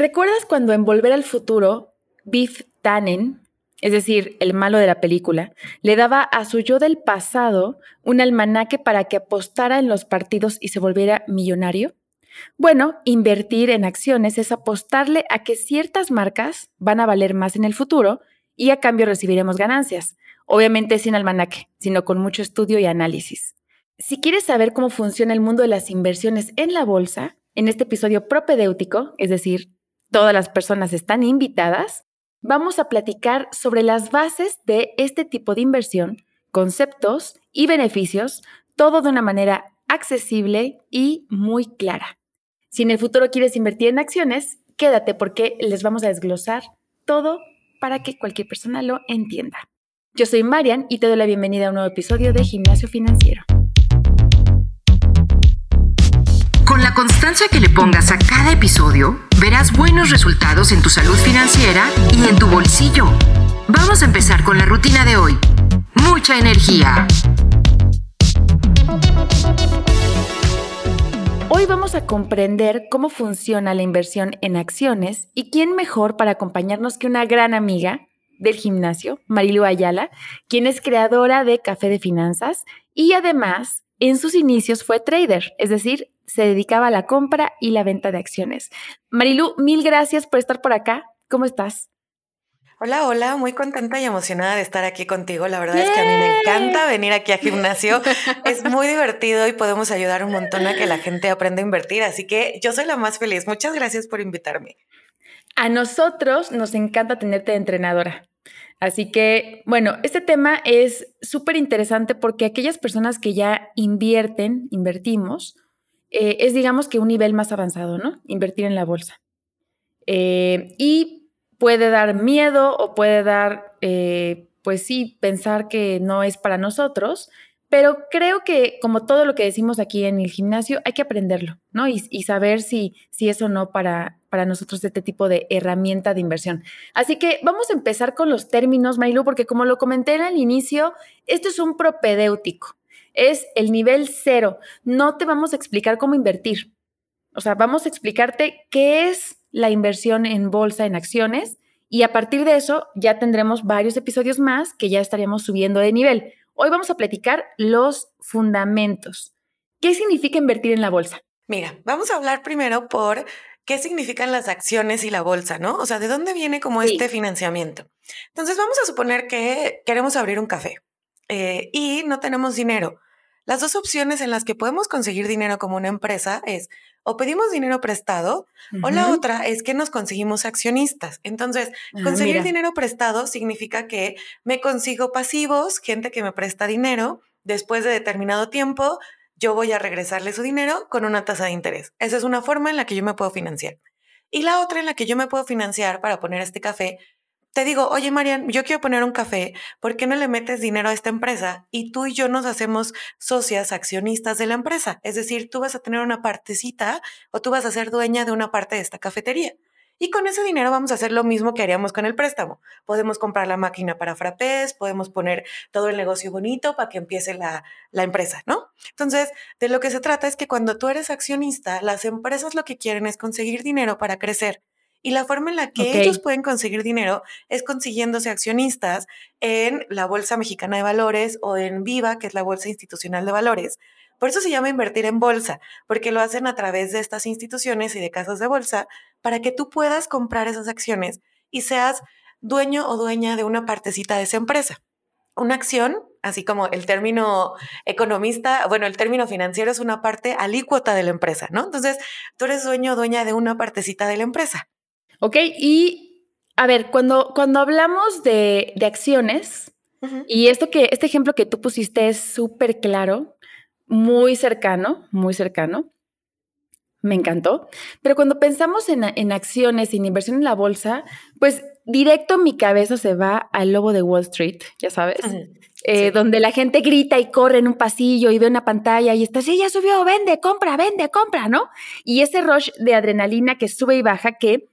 ¿Recuerdas cuando en Volver al Futuro, Biff Tannen, es decir, el malo de la película, le daba a su yo del pasado un almanaque para que apostara en los partidos y se volviera millonario? Bueno, invertir en acciones es apostarle a que ciertas marcas van a valer más en el futuro y a cambio recibiremos ganancias. Obviamente sin almanaque, sino con mucho estudio y análisis. Si quieres saber cómo funciona el mundo de las inversiones en la bolsa, en este episodio propedéutico, es decir, todas las personas están invitadas, vamos a platicar sobre las bases de este tipo de inversión, conceptos y beneficios, todo de una manera accesible y muy clara. Si en el futuro quieres invertir en acciones, quédate porque les vamos a desglosar todo para que cualquier persona lo entienda. Yo soy Marian y te doy la bienvenida a un nuevo episodio de Gimnasio Financiero. La constancia que le pongas a cada episodio, verás buenos resultados en tu salud financiera y en tu bolsillo. Vamos a empezar con la rutina de hoy. Mucha energía. Hoy vamos a comprender cómo funciona la inversión en acciones y quién mejor para acompañarnos que una gran amiga del gimnasio, Marilu Ayala, quien es creadora de Café de Finanzas y además en sus inicios fue trader, es decir, se dedicaba a la compra y la venta de acciones. Marilu, mil gracias por estar por acá. ¿Cómo estás? Hola, hola, muy contenta y emocionada de estar aquí contigo. La verdad es que a mí me encanta venir aquí a gimnasio. es muy divertido y podemos ayudar un montón a que la gente aprenda a invertir. Así que yo soy la más feliz. Muchas gracias por invitarme. A nosotros nos encanta tenerte de entrenadora. Así que, bueno, este tema es súper interesante porque aquellas personas que ya invierten, invertimos, eh, es digamos que un nivel más avanzado, ¿no? Invertir en la bolsa. Eh, y puede dar miedo o puede dar, eh, pues sí, pensar que no es para nosotros, pero creo que como todo lo que decimos aquí en el gimnasio, hay que aprenderlo, ¿no? Y, saber si, si es o no para, para nosotros este tipo de herramienta de inversión. Así que vamos a empezar con los términos, Mailu, porque como lo comenté al inicio, esto es un propedéutico, es el nivel cero. No te vamos a explicar cómo invertir. O sea, vamos a explicarte qué es la inversión en bolsa, en acciones, y a partir de eso ya tendremos varios episodios más que ya estaríamos subiendo de nivel. Hoy vamos a platicar los fundamentos. ¿Qué significa invertir en la bolsa? Mira, vamos a hablar primero por qué significan las acciones y la bolsa, ¿no? O sea, ¿de dónde viene como este financiamiento? Entonces, vamos a suponer que queremos abrir un café eh, y no tenemos dinero. Las dos opciones en las que podemos conseguir dinero como una empresa es o pedimos dinero prestado o la otra es que nos conseguimos accionistas. Entonces, ah, conseguir dinero prestado significa que me consigo pasivos, gente que me presta dinero, después de determinado tiempo, yo voy a regresarle su dinero con una tasa de interés. Esa es una forma en la que yo me puedo financiar. Y la otra en la que yo me puedo financiar para poner este café te digo, oye Marian, yo quiero poner un café, ¿por qué no le metes dinero a esta empresa? Y tú y yo nos hacemos socias, accionistas de la empresa. Es decir, tú vas a tener una partecita o tú vas a ser dueña de una parte de esta cafetería. Y con ese dinero vamos a hacer lo mismo que haríamos con el préstamo. Podemos comprar la máquina para frappés, podemos poner todo el negocio bonito para que empiece la, la empresa, ¿no? Entonces, de lo que se trata es que cuando tú eres accionista, las empresas lo que quieren es conseguir dinero para crecer y la forma en la que ellos pueden conseguir dinero es consiguiéndose accionistas en la Bolsa Mexicana de Valores o en Viva, que es la Bolsa Institucional de Valores. Por eso se llama invertir en bolsa, porque lo hacen a través de estas instituciones y de casas de bolsa para que tú puedas comprar esas acciones y seas dueño o dueña de una partecita de esa empresa. Una acción, así como el término economista, bueno, el término financiero es una parte alícuota de la empresa, ¿no? Entonces, tú eres dueño o dueña de una partecita de la empresa. ¿Ok? Y a ver, cuando, cuando hablamos de, acciones, y esto que, este ejemplo que tú pusiste es súper claro, muy cercano, muy cercano. Me encantó. Pero cuando pensamos en, en acciones, en inversión en la bolsa, pues directo mi cabeza se va al lobo de Wall Street, ya sabes, eh, donde la gente grita y corre en un pasillo y ve una pantalla y está, sí, ya subió, vende, compra, vende, compra, ¿no? Y ese rush de adrenalina que sube y baja que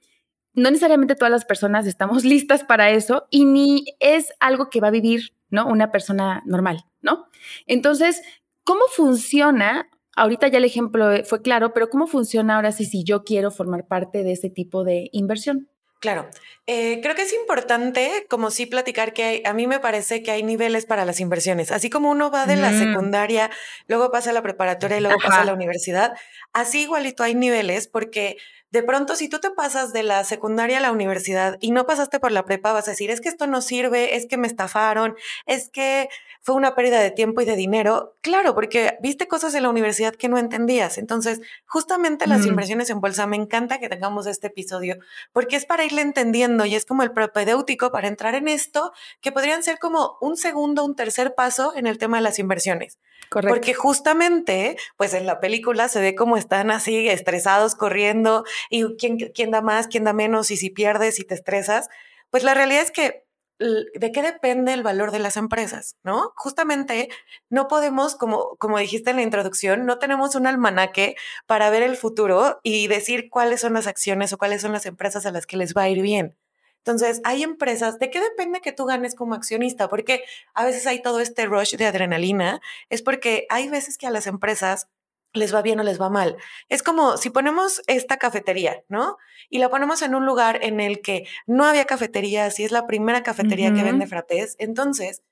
no necesariamente todas las personas estamos listas para eso y ni es algo que va a vivir, ¿no? Una persona normal, ¿no? Entonces, ¿cómo funciona ahorita ya el ejemplo fue claro, pero ¿cómo funciona ahora si, si yo quiero formar parte de ese tipo de inversión? Claro, eh, creo que es importante como sí platicar que a mí me parece que hay niveles para las inversiones, así como uno va de la mm. secundaria, luego pasa a la preparatoria y luego pasa a la universidad, así igualito hay niveles porque de pronto si tú te pasas de la secundaria a la universidad y no pasaste por la prepa, vas a decir, es que esto no sirve, es que me estafaron, es que fue una pérdida de tiempo y de dinero. Claro, porque viste cosas en la universidad que no entendías. Entonces, justamente las inversiones en bolsa, me encanta que tengamos este episodio, porque es para irle entendiendo y es como el propedéutico para entrar en esto, que podrían ser como un segundo, un tercer paso en el tema de las inversiones. Correcto. Porque justamente, pues en la película se ve como están así estresados corriendo y quién, quién da más, quién da menos y si pierdes y te estresas. Pues la realidad es que de qué depende el valor de las empresas, ¿no? Justamente no podemos, como, como dijiste en la introducción, no tenemos un almanaque para ver el futuro y decir cuáles son las acciones o cuáles son las empresas a las que les va a ir bien. Entonces, hay empresas, ¿de qué depende que tú ganes como accionista? Porque a veces hay todo este rush de adrenalina, es porque hay veces que a las empresas les va bien o les va mal. Es como si ponemos esta cafetería, ¿no? Y la ponemos en un lugar en el que no había cafetería, si es la primera cafetería que vende frappés, entonces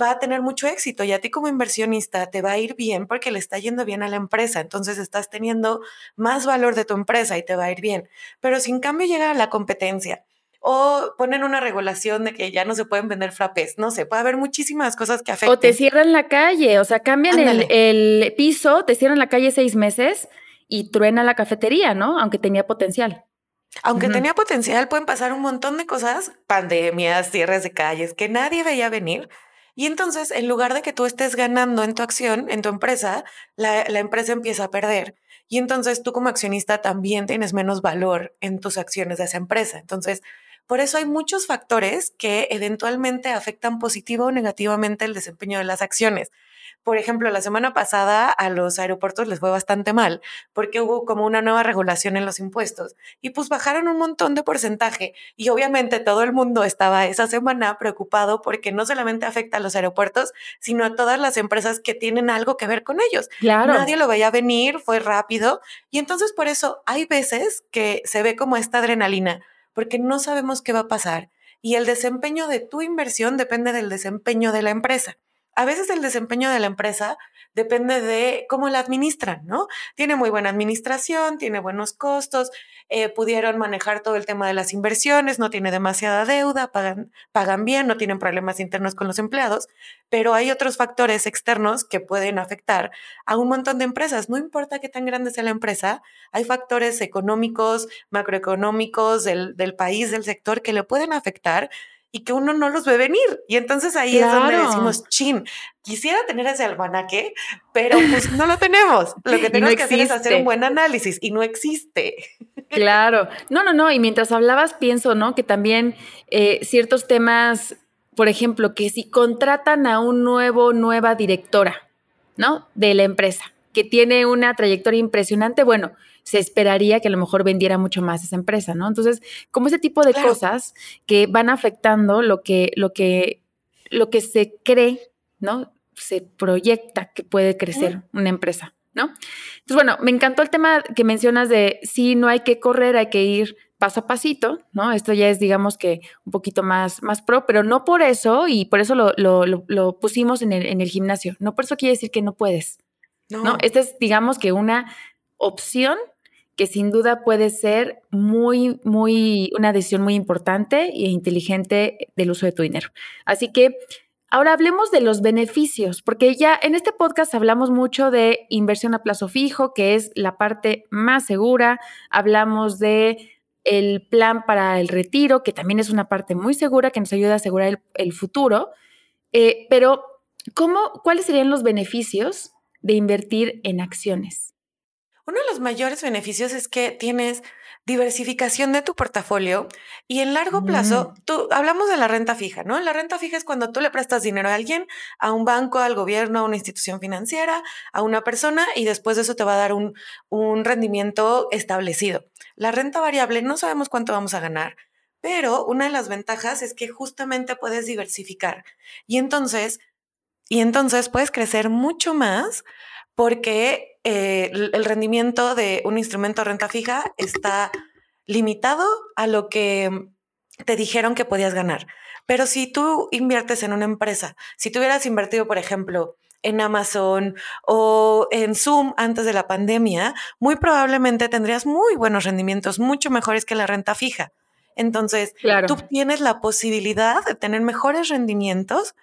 va a tener mucho éxito y a ti como inversionista te va a ir bien porque le está yendo bien a la empresa, entonces estás teniendo más valor de tu empresa y te va a ir bien. Pero si en cambio llega la competencia, o ponen una regulación de que ya no se pueden vender frappés. No sé, puede haber muchísimas cosas que afecten. O te cierran la calle, o sea, cambian el, piso, te cierran la calle seis meses y truena la cafetería, ¿no? Aunque tenía potencial. Aunque tenía potencial, pueden pasar un montón de cosas, pandemias, cierres de calles, que nadie veía venir. Y entonces, en lugar de que tú estés ganando en tu acción, en tu empresa, la, la empresa empieza a perder. Y entonces tú como accionista también tienes menos valor en tus acciones de esa empresa. Entonces, por eso hay muchos factores que eventualmente afectan positivo o negativamente el desempeño de las acciones. Por ejemplo, la semana pasada a los aeropuertos les fue bastante mal porque hubo como una nueva regulación en los impuestos y pues bajaron un montón de porcentaje y obviamente todo el mundo estaba esa semana preocupado porque no solamente afecta a los aeropuertos, sino a todas las empresas que tienen algo que ver con ellos. Claro. Nadie lo veía venir, fue rápido y entonces por eso hay veces que se ve como esta adrenalina porque no sabemos qué va a pasar y el desempeño de tu inversión depende del desempeño de la empresa. A veces el desempeño de la empresa depende de cómo la administran, ¿no? Tiene muy buena administración, tiene buenos costos, eh, pudieron manejar todo el tema de las inversiones, no tiene demasiada deuda, pagan, pagan bien, no tienen problemas internos con los empleados, pero hay otros factores externos que pueden afectar a un montón de empresas. No importa qué tan grande sea la empresa, hay factores económicos, macroeconómicos del, del país, del sector que le pueden afectar y que uno no los ve venir. Y entonces ahí es donde decimos, chin, quisiera tener ese almanaque, pero pues no lo tenemos. Lo que tenemos que hacer es hacer un buen análisis y no existe. Claro, no, no, no. Y mientras hablabas, pienso, ¿no? Que también eh, ciertos temas, por ejemplo, que si contratan a un nuevo, nueva directora, ¿no? De la empresa, que tiene una trayectoria impresionante, bueno, se esperaría que a lo mejor vendiera mucho más esa empresa, ¿no? Entonces, como ese tipo de cosas que van afectando lo que, lo que, lo que se cree, ¿no? Se proyecta que puede crecer una empresa, ¿no? Entonces, bueno, me encantó el tema que mencionas de si no hay que correr, hay que ir paso a pasito, ¿no? Esto ya es, digamos que, un poquito más, más pro, pero no por eso, y por eso lo, lo, pusimos en el, en el, gimnasio, no por eso quiere decir que no puedes, ¿no? ¿no? Esta es, digamos que, una opción que sin duda puede ser muy, muy, una decisión muy importante e inteligente del uso de tu dinero. Así que ahora hablemos de los beneficios, porque ya en este podcast hablamos mucho de inversión a plazo fijo, que es la parte más segura. Hablamos de el plan para el retiro, que también es una parte muy segura que nos ayuda a asegurar el, futuro. Eh, pero, ¿cómo, ¿cuáles serían los beneficios de invertir en acciones? Uno de los mayores beneficios es que tienes diversificación de tu portafolio y en largo plazo, mm. tú hablamos de la renta fija, ¿no? La renta fija es cuando tú le prestas dinero a alguien, a un banco, al gobierno, a una institución financiera, a una persona y después de eso te va a dar un, un rendimiento establecido. La renta variable no sabemos cuánto vamos a ganar, pero una de las ventajas es que justamente puedes diversificar y entonces, y entonces puedes crecer mucho más porque eh, el rendimiento de un instrumento de renta fija está limitado a lo que te dijeron que podías ganar. Pero si tú inviertes en una empresa, si tú hubieras invertido, por ejemplo, en Amazon o en Zoom antes de la pandemia, muy probablemente tendrías muy buenos rendimientos, mucho mejores que la renta fija. Entonces, tú tienes la posibilidad de tener mejores rendimientos,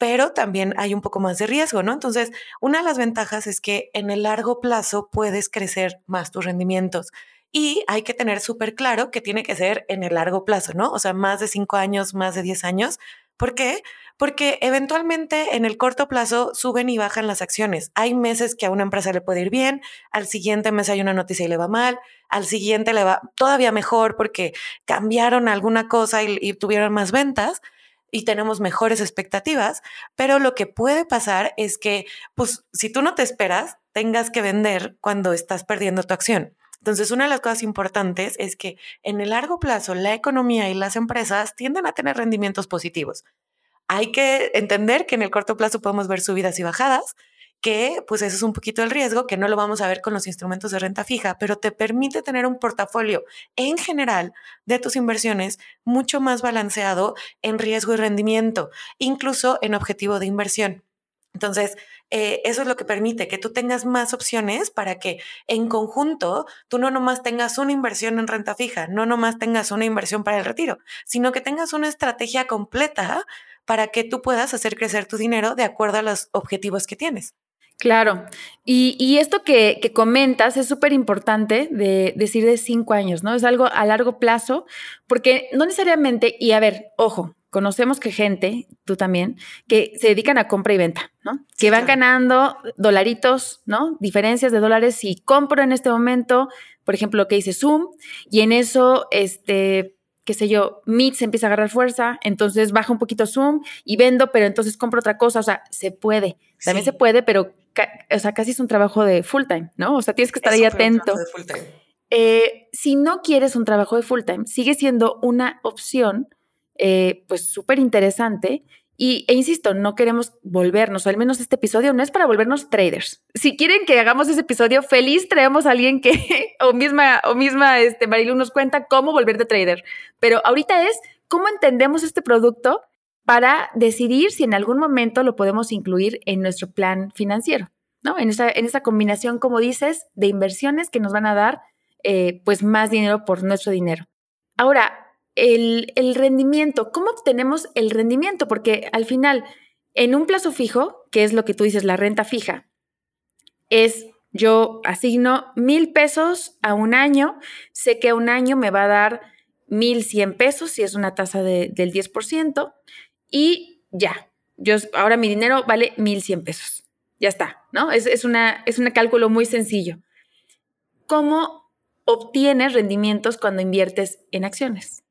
pero también hay un poco más de riesgo, ¿no? Entonces, una de las ventajas es que en el largo plazo puedes crecer más tus rendimientos. Y hay que tener súper claro que tiene que ser en el largo plazo, ¿no? O sea, más de cinco años, más de diez años. ¿Por qué? Porque eventualmente en el corto plazo suben y bajan las acciones. Hay meses que a una empresa le puede ir bien, al siguiente mes hay una noticia y le va mal, al siguiente le va todavía mejor porque cambiaron alguna cosa y, y tuvieron más ventas y tenemos mejores expectativas, pero lo que puede pasar es que, pues, si tú no te esperas, tengas que vender cuando estás perdiendo tu acción. Entonces, una de las cosas importantes es que en el largo plazo la economía y las empresas tienden a tener rendimientos positivos. Hay que entender que en el corto plazo podemos ver subidas y bajadas, que pues eso es un poquito el riesgo, que no lo vamos a ver con los instrumentos de renta fija, pero te permite tener un portafolio en general de tus inversiones mucho más balanceado en riesgo y rendimiento, incluso en objetivo de inversión. Entonces, eh, eso es lo que permite que tú tengas más opciones para que en conjunto tú no nomás tengas una inversión en renta fija, no nomás tengas una inversión para el retiro, sino que tengas una estrategia completa para que tú puedas hacer crecer tu dinero de acuerdo a los objetivos que tienes. Claro, y, esto que, que, comentas es súper importante de decir de cinco años, ¿no? Es algo a largo plazo, porque no necesariamente, y a ver, ojo, conocemos que gente, tú también, que se dedican a compra y venta, ¿no? que van ganando dolaritos, ¿no? Diferencias de dólares si compro en este momento, por ejemplo, lo que dice Zoom, y en eso, este, qué sé yo, Meet se empieza a agarrar fuerza, entonces baja un poquito Zoom y vendo, pero entonces compro otra cosa, o sea, se puede, también se puede, pero o sea, casi es un trabajo de full time, ¿no? O sea, tienes que estar ahí atento. Eh, si no quieres un trabajo de full time, sigue siendo una opción eh, pues súper interesante. Y, e insisto, no queremos volvernos, o al menos este episodio no es para volvernos traders. Si quieren que hagamos ese episodio, feliz traemos a alguien que, o misma, o misma este, Marilu nos cuenta cómo volver de trader. Pero ahorita es cómo entendemos este producto para decidir si en algún momento lo podemos incluir en nuestro plan financiero, ¿no? En esa, en esa combinación, como dices, de inversiones que nos van a dar eh, pues más dinero por nuestro dinero. Ahora, el, rendimiento. ¿Cómo obtenemos el rendimiento? Porque al final, en un plazo fijo, que es lo que tú dices, la renta fija, es yo asigno mil pesos a un año, sé que un año me va a dar mil cien pesos, si es una tasa del 10%, y ya, yo, ahora mi dinero vale mil cien pesos. Ya está, ¿no? Es, es, una, es un cálculo muy sencillo. ¿Cómo obtienes rendimientos cuando inviertes en acciones?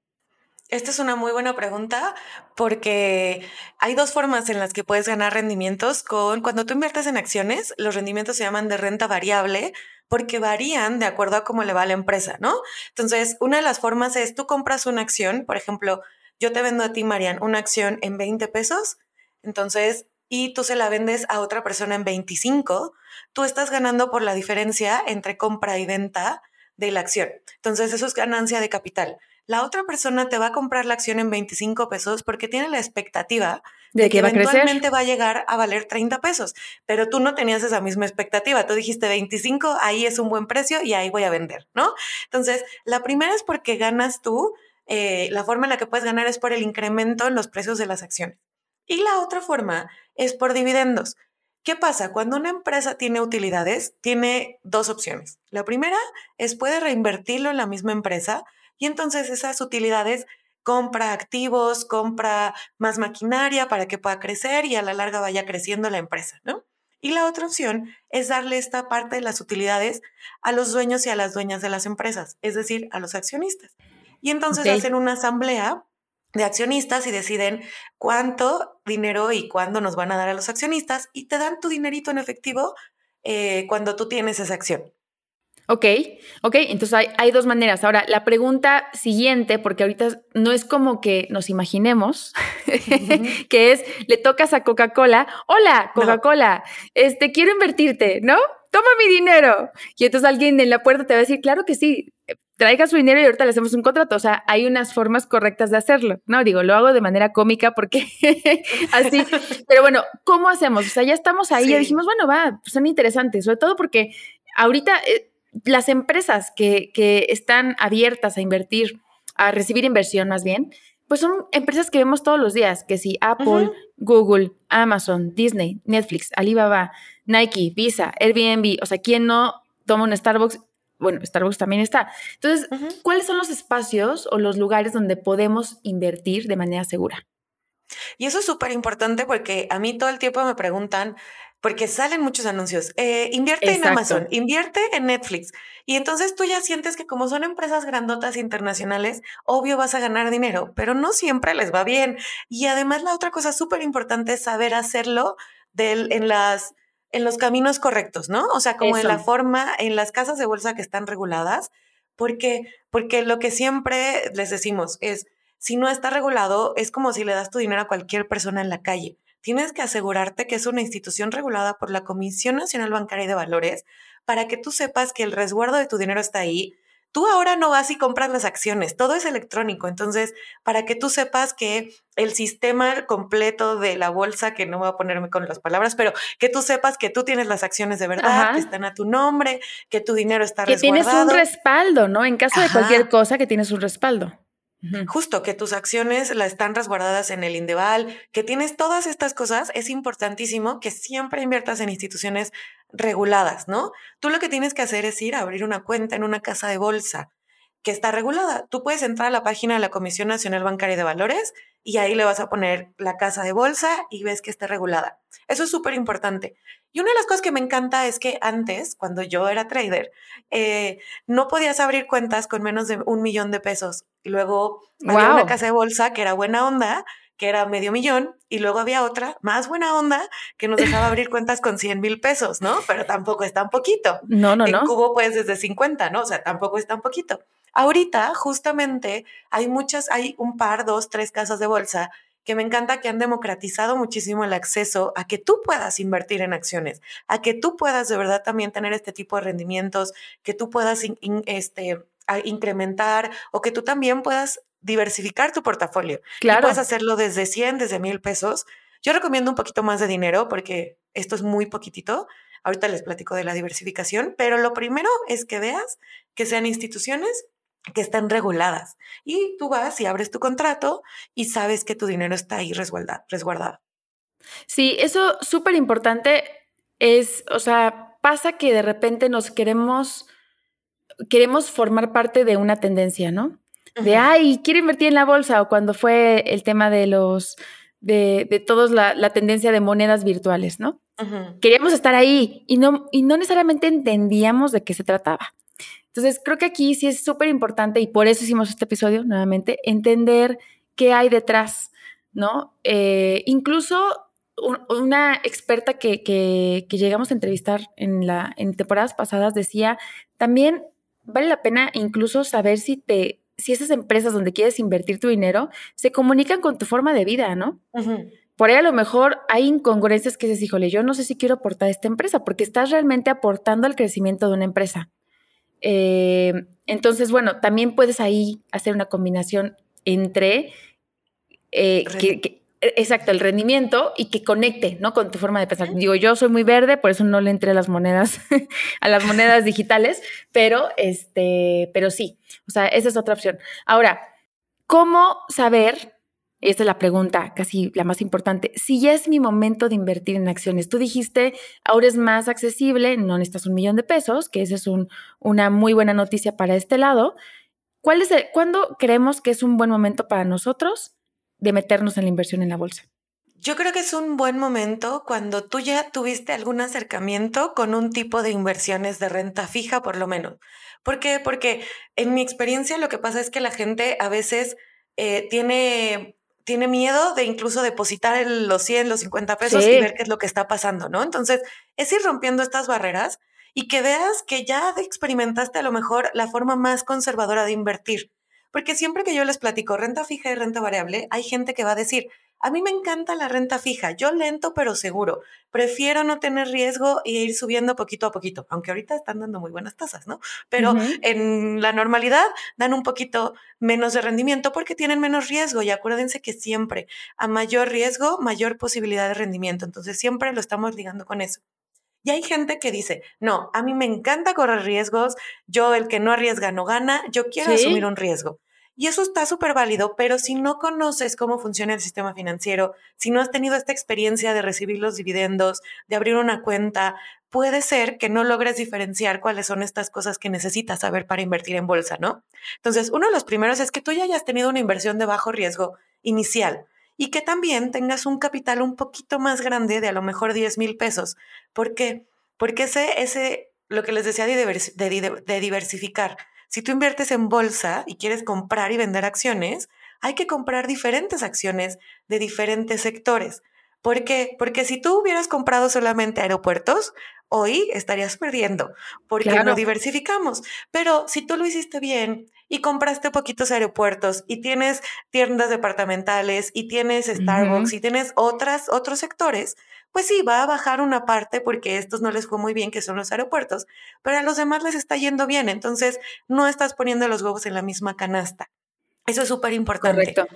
Esta es una muy buena pregunta porque hay dos formas en las que puedes ganar rendimientos con cuando tú inviertes en acciones, los rendimientos se llaman de renta variable porque varían de acuerdo a cómo le va la empresa, ¿no? Entonces, una de las formas es tú compras una acción, por ejemplo, yo te vendo a ti, Marian, una acción en 20 pesos, entonces, y tú se la vendes a otra persona en 25, tú estás ganando por la diferencia entre compra y venta de la acción. Entonces, eso es ganancia de capital la otra persona te va a comprar la acción en 25 pesos porque tiene la expectativa de, que, eventualmente va a llegar a valer 30 pesos, pero tú no tenías esa misma expectativa, tú dijiste 25, ahí es un buen precio y ahí voy a vender, ¿no? Entonces, la primera es porque ganas tú, eh, la forma en la que puedes ganar es por el incremento en los precios de las acciones. Y la otra forma es por dividendos. ¿Qué pasa? Cuando una empresa tiene utilidades, tiene dos opciones. La primera es puede reinvertirlo en la misma empresa y entonces esas utilidades compra activos, compra más maquinaria para que pueda crecer y a la larga vaya creciendo la empresa, ¿no? Y la otra opción es darle esta parte de las utilidades a los dueños y a las dueñas de las empresas, es decir, a los accionistas. Y entonces hacen una asamblea de accionistas y deciden cuánto dinero y cuándo nos van a dar a los accionistas y te dan tu dinerito en efectivo eh, cuando tú tienes esa acción. Ok, ok, entonces hay, dos maneras. Ahora, la pregunta siguiente, porque ahorita no es como que nos imaginemos, que es, le tocas a Coca-Cola, hola, Coca-Cola, este, quiero invertirte, ¿no? toma mi dinero. Y entonces alguien en la puerta te va a decir, claro que sí, traiga su dinero y ahorita le hacemos un contrato. O sea, hay unas formas correctas de hacerlo. No, digo, lo hago de manera cómica porque así. Pero bueno, ¿cómo hacemos? O sea, ya estamos ahí, ya dijimos, bueno, va, son interesantes, sobre todo porque ahorita eh, las empresas que, que están abiertas a invertir, a recibir inversión más bien, pues son empresas que vemos todos los días, que si Apple, Google, Amazon, Disney, Netflix, Alibaba, Nike, Visa, Airbnb, o sea, ¿quién no toma un Starbucks? Bueno, Starbucks también está. Entonces, ¿cuáles son los espacios o los lugares donde podemos invertir de manera segura? Y eso es súper importante porque a mí todo el tiempo me preguntan, porque salen muchos anuncios. Eh, invierte en Amazon, invierte en Netflix. Y entonces tú ya sientes que como son empresas grandotas internacionales, obvio vas a ganar dinero, pero no siempre les va bien. Y además la otra cosa súper importante es saber hacerlo en, las, en los caminos correctos, ¿no? O sea, como en la forma, en las casas de bolsa que están reguladas, porque, porque lo que siempre les decimos es, si no está regulado, es como si le das tu dinero a cualquier persona en la calle tienes que asegurarte que es una institución regulada por la Comisión Nacional Bancaria de Valores para que tú sepas que el resguardo de tu dinero está ahí. Tú ahora no vas y compras las acciones, todo es electrónico. Entonces, para que tú sepas que el sistema completo de la bolsa, que no voy a ponerme con las palabras, pero que tú sepas que tú tienes las acciones de verdad, que están a tu nombre, que tu dinero está resguardado. Que tienes un respaldo, ¿no? En caso de cualquier cosa, que tienes un respaldo. Justo que tus acciones la están resguardadas en el Indeval, que tienes todas estas cosas, es importantísimo que siempre inviertas en instituciones reguladas, ¿no? Tú lo que tienes que hacer es ir a abrir una cuenta en una casa de bolsa que está regulada. Tú puedes entrar a la página de la Comisión Nacional Bancaria de Valores y ahí le vas a poner la casa de bolsa y ves que esté regulada. Eso es súper importante. Y una de las cosas que me encanta es que antes, cuando yo era trader, eh, no podías abrir cuentas con menos de un millón de pesos. Y luego había una casa de bolsa que era buena onda, que era medio millón, y luego había otra más buena onda que nos dejaba abrir cuentas con 100 mil pesos, ¿no? Pero tampoco es tan poquito. No, no, no. En Cubo pues desde 50, ¿no? O sea, tampoco es tan poquito. Ahorita, justamente, hay muchas, hay un par, dos, tres casas de bolsa que me encanta que han democratizado muchísimo el acceso a que tú puedas invertir en acciones, a que tú puedas de verdad también tener este tipo de rendimientos, que tú puedas este, incrementar o que tú también puedas diversificar tu portafolio. Claro. puedes hacerlo desde 100, desde mil pesos. Yo recomiendo un poquito más de dinero porque esto es muy poquitito. Ahorita les platico de la diversificación, pero lo primero es que veas que sean instituciones que están reguladas. Y tú vas y abres tu contrato y sabes que tu dinero está ahí resguardado. Sí, eso súper importante es, o sea, pasa que de repente nos queremos, queremos formar parte de una tendencia, ¿no? De, ay, quiero invertir en la bolsa, o cuando fue el tema de los, de, de todos la, la, tendencia de monedas virtuales, ¿no? Queríamos estar ahí y no, y no necesariamente entendíamos de qué se trataba. Entonces, creo que aquí sí es súper importante y por eso hicimos este episodio nuevamente, entender qué hay detrás, ¿no? Eh, incluso una experta que, que, llegamos a entrevistar en, la, en temporadas pasadas decía, también vale la pena incluso saber si te si esas empresas donde quieres invertir tu dinero se comunican con tu forma de vida, ¿no? Por ahí a lo mejor hay incongruencias que dices, híjole, yo no sé si quiero aportar a esta empresa, porque estás realmente aportando al crecimiento de una empresa. Eh, entonces, bueno, también puedes ahí hacer una combinación entre eh, exacto, el rendimiento y que conecte, ¿no? Con tu forma de pensar. Digo, yo soy muy verde, por eso no le entré a las monedas, a las monedas digitales, pero este, pero sí, o sea, esa es otra opción. Ahora, ¿cómo saber esta es la pregunta, casi la más importante. Si ya es mi momento de invertir en acciones, tú dijiste, ahora es más accesible, no necesitas un millón de pesos, que esa es una muy buena noticia para este lado. ¿Cuál es ¿Cuándo creemos que es un buen momento para nosotros de meternos en la inversión en la bolsa? Yo creo que es un buen momento cuando tú ya tuviste algún acercamiento con un tipo de inversiones de renta fija, por lo menos. ¿Por qué? Porque en mi experiencia lo que pasa es que la gente a veces eh, tiene tiene miedo de incluso depositar los 100, los 50 pesos y ver qué es lo que está pasando, ¿no? Entonces, es ir rompiendo estas barreras y que veas que ya experimentaste a lo mejor la forma más conservadora de invertir. Porque siempre que yo les platico renta fija y renta variable, hay gente que va a decir, a mí me encanta la renta fija, yo lento pero seguro. Prefiero no tener riesgo e ir subiendo poquito a poquito, aunque ahorita están dando muy buenas tasas, ¿no? Pero en la normalidad dan un poquito menos de rendimiento porque tienen menos riesgo y acuérdense que siempre a mayor riesgo, mayor posibilidad de rendimiento. Entonces siempre lo estamos ligando con eso. Y hay gente que dice, no, a mí me encanta correr riesgos, yo el que no arriesga no gana, yo quiero asumir un riesgo. Y eso está súper válido, pero si no conoces cómo funciona el sistema financiero, si no has tenido esta experiencia de recibir los dividendos, de abrir una cuenta, puede ser que no logres diferenciar cuáles son estas cosas que necesitas saber para invertir en bolsa, ¿no? Entonces, uno de los primeros es que tú ya hayas tenido una inversión de bajo riesgo inicial y que también tengas un capital un poquito más grande de a lo mejor 10 mil pesos. ¿Por qué? Porque ese, ese, lo que les decía de, de diversificar, si tú inviertes en bolsa y quieres comprar y vender acciones, hay que comprar diferentes acciones de diferentes sectores. ¿Por qué? Porque si tú hubieras comprado solamente aeropuertos, hoy estarías perdiendo, porque no diversificamos. Pero si tú lo hiciste bien y compraste poquitos aeropuertos y tienes tiendas departamentales y tienes Starbucks y tienes otras, otros sectores, pues sí, va a bajar una parte porque a estos no les fue muy bien, que son los aeropuertos, pero a los demás les está yendo bien. Entonces, no estás poniendo los huevos en la misma canasta. Eso es súper importante. Correcto.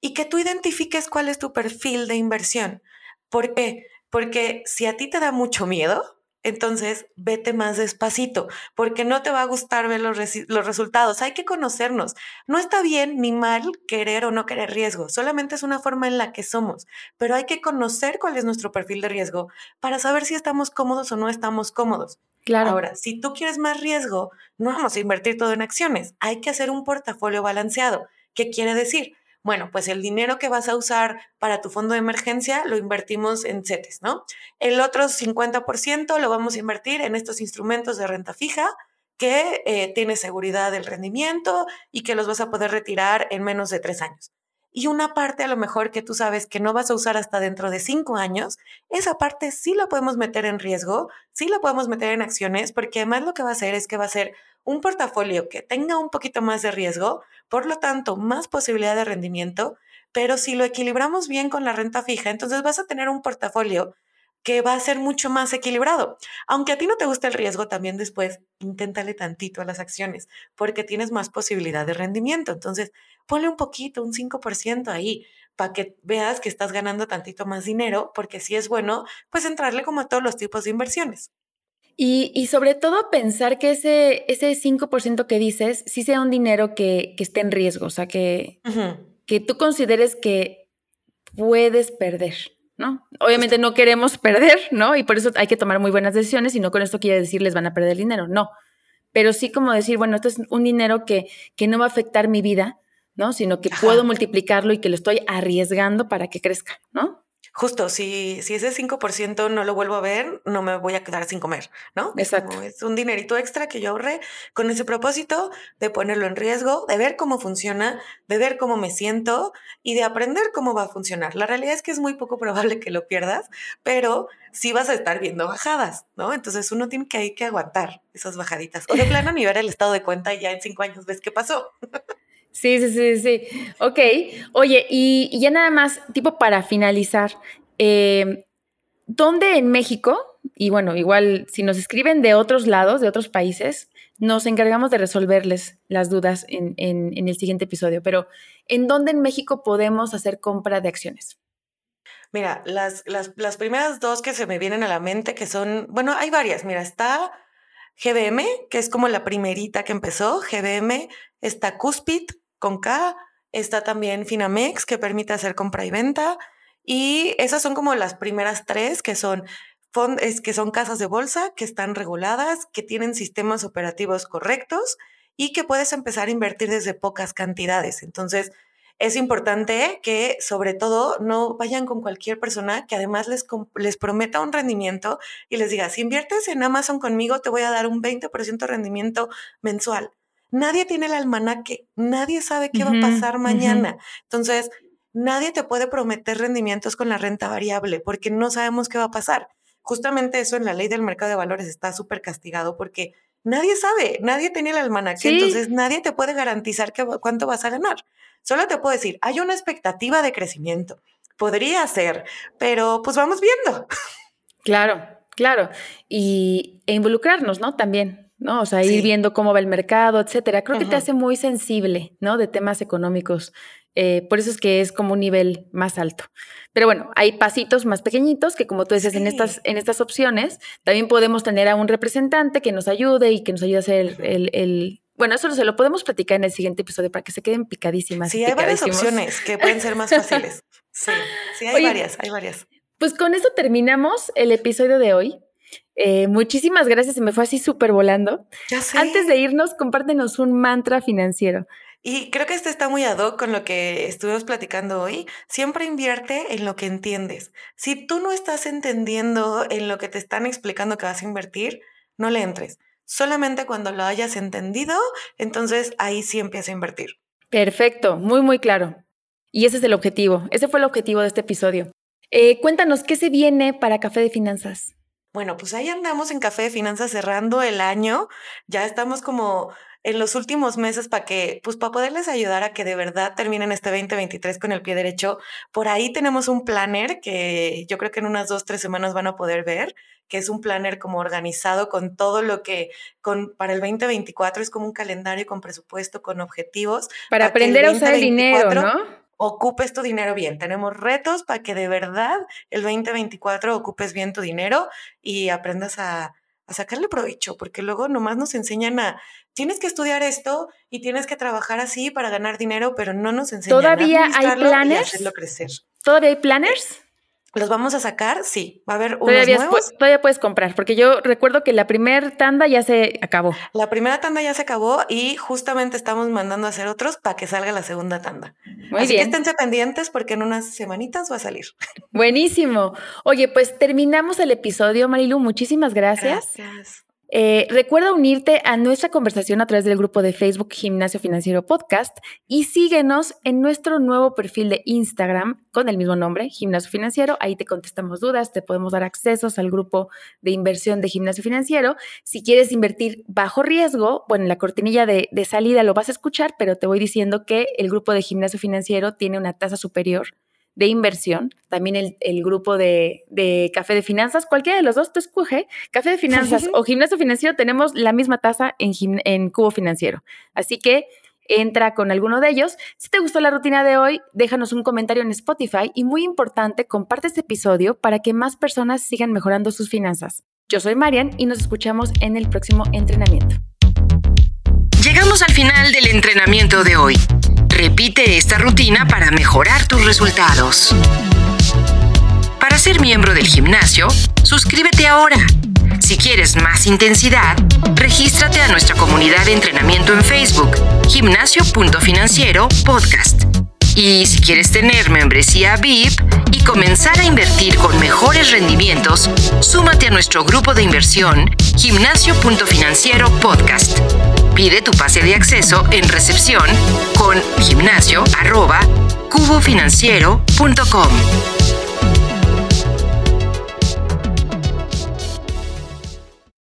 Y que tú identifiques cuál es tu perfil de inversión. ¿Por qué? Porque si a ti te da mucho miedo, entonces vete más despacito, porque no te va a gustar ver los, los, resultados. Hay que conocernos. No está bien ni mal querer o no querer riesgo, solamente es una forma en la que somos, pero hay que conocer cuál es nuestro perfil de riesgo para saber si estamos cómodos o no estamos cómodos. Claro. Ahora, si tú quieres más riesgo, no vamos a invertir todo en acciones, hay que hacer un portafolio balanceado. ¿Qué quiere decir? Bueno, pues el dinero que vas a usar para tu fondo de emergencia lo invertimos en CETES, ¿no? El otro 50% lo vamos a invertir en estos instrumentos de renta fija que eh, tiene seguridad del rendimiento y que los vas a poder retirar en menos de tres años. Y una parte a lo mejor que tú sabes que no vas a usar hasta dentro de cinco años, esa parte sí la podemos meter en riesgo, sí la podemos meter en acciones, porque además lo que va a hacer es que va a ser un portafolio que tenga un poquito más de riesgo, por lo tanto, más posibilidad de rendimiento, pero si lo equilibramos bien con la renta fija, entonces vas a tener un portafolio que va a ser mucho más equilibrado. Aunque a ti no te guste el riesgo, también después inténtale tantito a las acciones, porque tienes más posibilidad de rendimiento. Entonces, ponle un poquito, un 5% ahí, para que veas que estás ganando tantito más dinero, porque si es bueno, pues entrarle como a todos los tipos de inversiones. Y, sobre todo pensar que ese, ese 5% que dices sí sea un dinero que, esté en riesgo, o sea, que, que tú consideres que puedes perder, ¿no? Obviamente no queremos perder, ¿no? Y por eso hay que tomar muy buenas decisiones y no con esto quiere decir les van a perder dinero, no. Pero sí como decir, bueno, esto es un dinero que, que no va a afectar mi vida, ¿no? Sino que puedo multiplicarlo y que lo estoy arriesgando para que crezca, ¿no? Justo, si, si ese 5% no lo vuelvo a ver, no me voy a quedar sin comer, ¿no? Exacto. es un dinerito extra que yo ahorré con ese propósito de ponerlo en riesgo, de ver cómo funciona, de ver cómo me siento y de aprender cómo va a funcionar. La realidad es que es muy poco probable que lo pierdas, pero sí vas a estar viendo bajadas, ¿no? Entonces uno tiene que, hay que aguantar esas bajaditas. O de plano ni ver el estado de cuenta y ya en cinco años ves qué pasó. Sí, sí, sí, sí. Ok. Oye, y, ya nada más, tipo para finalizar, eh, ¿dónde en México, y bueno, igual si nos escriben de otros lados, de otros países, nos encargamos de resolverles las dudas en, el siguiente episodio, pero ¿en dónde en México podemos hacer compra de acciones? Mira, las, las, las primeras dos que se me vienen a la mente, que son, bueno, hay varias, mira, está GBM, que es como la primerita que empezó, GBM, está Cuspid, con K. Está también Finamex, que permite hacer compra y venta. Y esas son como las primeras tres, que son, es, que son casas de bolsa, que están reguladas, que tienen sistemas operativos correctos y que puedes empezar a invertir desde pocas cantidades. Entonces, es importante que sobre todo no vayan con cualquier persona que además les, les prometa un rendimiento y les diga, si inviertes en Amazon conmigo, te voy a dar un 20% de rendimiento mensual. Nadie tiene el almanaque, nadie sabe qué va a pasar mañana. Entonces, nadie te puede prometer rendimientos con la renta variable porque no sabemos qué va a pasar. Justamente eso en la ley del mercado de valores está súper castigado porque nadie sabe, nadie tiene el almanaque, entonces nadie te puede garantizar que, cuánto vas a ganar. Solo te puedo decir, hay una expectativa de crecimiento. Podría ser, pero pues vamos viendo. Claro, claro. Y e involucrarnos, ¿no? También, ¿no? O sea, ir viendo cómo va el mercado, etcétera. Creo que te hace muy sensible, ¿no? De temas económicos. Eh, por eso es que es como un nivel más alto. Pero bueno, hay pasitos más pequeñitos que como tú dices, en, estas, en estas opciones también podemos tener a un representante que nos ayude y que nos ayude a hacer el, bueno, eso se lo podemos platicar en el siguiente episodio para que se queden picadísimas. Sí, hay varias opciones que pueden ser más fáciles. Sí, sí, hay varias, hay varias. Pues con eso terminamos el episodio de hoy. Eh, muchísimas gracias, se me fue así súper volando. Ya sé. Antes de irnos, compártenos un mantra financiero. Y creo que este está muy ad hoc con lo que estuvimos platicando hoy. Siempre invierte en lo que entiendes. Si tú no estás entendiendo en lo que te están explicando que vas a invertir, no le entres. Solamente cuando lo hayas entendido, entonces ahí sí empieza a invertir. Perfecto, muy, muy claro. Y ese es el objetivo. Ese fue el objetivo de este episodio. Eh, cuéntanos, ¿qué se viene para Café de Finanzas? Bueno, pues ahí andamos en Café de Finanzas cerrando el año. Ya estamos como en los últimos meses para que, pues para poderles ayudar a que de verdad terminen este 2023 con el pie derecho. Por ahí tenemos un planner que yo creo que en unas dos, tres semanas van a poder ver, que es un planner como organizado con todo lo que, con, para el 2024 es como un calendario con presupuesto, con objetivos. Para, aprender a usar el dinero, ¿no? Ocupes tu dinero bien. Tenemos retos para que de verdad el 2024 ocupes bien tu dinero y aprendas a, sacarle provecho, porque luego nomás nos enseñan a, tienes que estudiar esto y tienes que trabajar así para ganar dinero, pero no nos enseñan ¿Todavía hay planners? hacerlo crecer. ¿Todavía hay planners? ¿Los vamos a sacar? Sí, va a haber unos todavía nuevos. todavía puedes comprar, porque yo recuerdo que la primera tanda ya se acabó. La primera tanda ya se acabó y justamente estamos mandando a hacer otros para que salga la segunda tanda. Muy Así que esténse pendientes porque en unas semanitas va a salir. Buenísimo. Oye, pues terminamos el episodio, Marilu. Muchísimas gracias. Gracias. Eh, recuerda unirte a nuestra conversación a través del grupo de Facebook Gimnasio Financiero Podcast y síguenos en nuestro nuevo perfil de Instagram con el mismo nombre, Gimnasio Financiero. Ahí te contestamos dudas, te podemos dar accesos al grupo de inversión de Gimnasio Financiero. Si quieres invertir bajo riesgo, bueno, en la cortinilla de, de salida lo vas a escuchar, pero te voy diciendo que el grupo de Gimnasio Financiero tiene una tasa superior de inversión, también el, grupo de, Café de Finanzas, cualquiera de los dos, te escoge Café de Finanzas o Gimnasio Financiero, tenemos la misma tasa en, en Cubo Financiero. Así que entra con alguno de ellos. Si te gustó la rutina de hoy, déjanos un comentario en Spotify y muy importante, comparte este episodio para que más personas sigan mejorando sus finanzas. Yo soy Marian y nos escuchamos en el próximo entrenamiento. Llegamos al final del entrenamiento de hoy. Repite esta rutina para mejorar tus resultados. Para ser miembro del gimnasio, suscríbete ahora. Si quieres más intensidad, regístrate a nuestra comunidad de entrenamiento en Facebook, gimnasio.financiero podcast. Y si quieres tener membresía VIP y comenzar a invertir con mejores rendimientos, súmate a nuestro grupo de inversión, gimnasio.financiero podcast. Pide tu pase de acceso en recepción con gimnasio arroba cubofinanciero.com.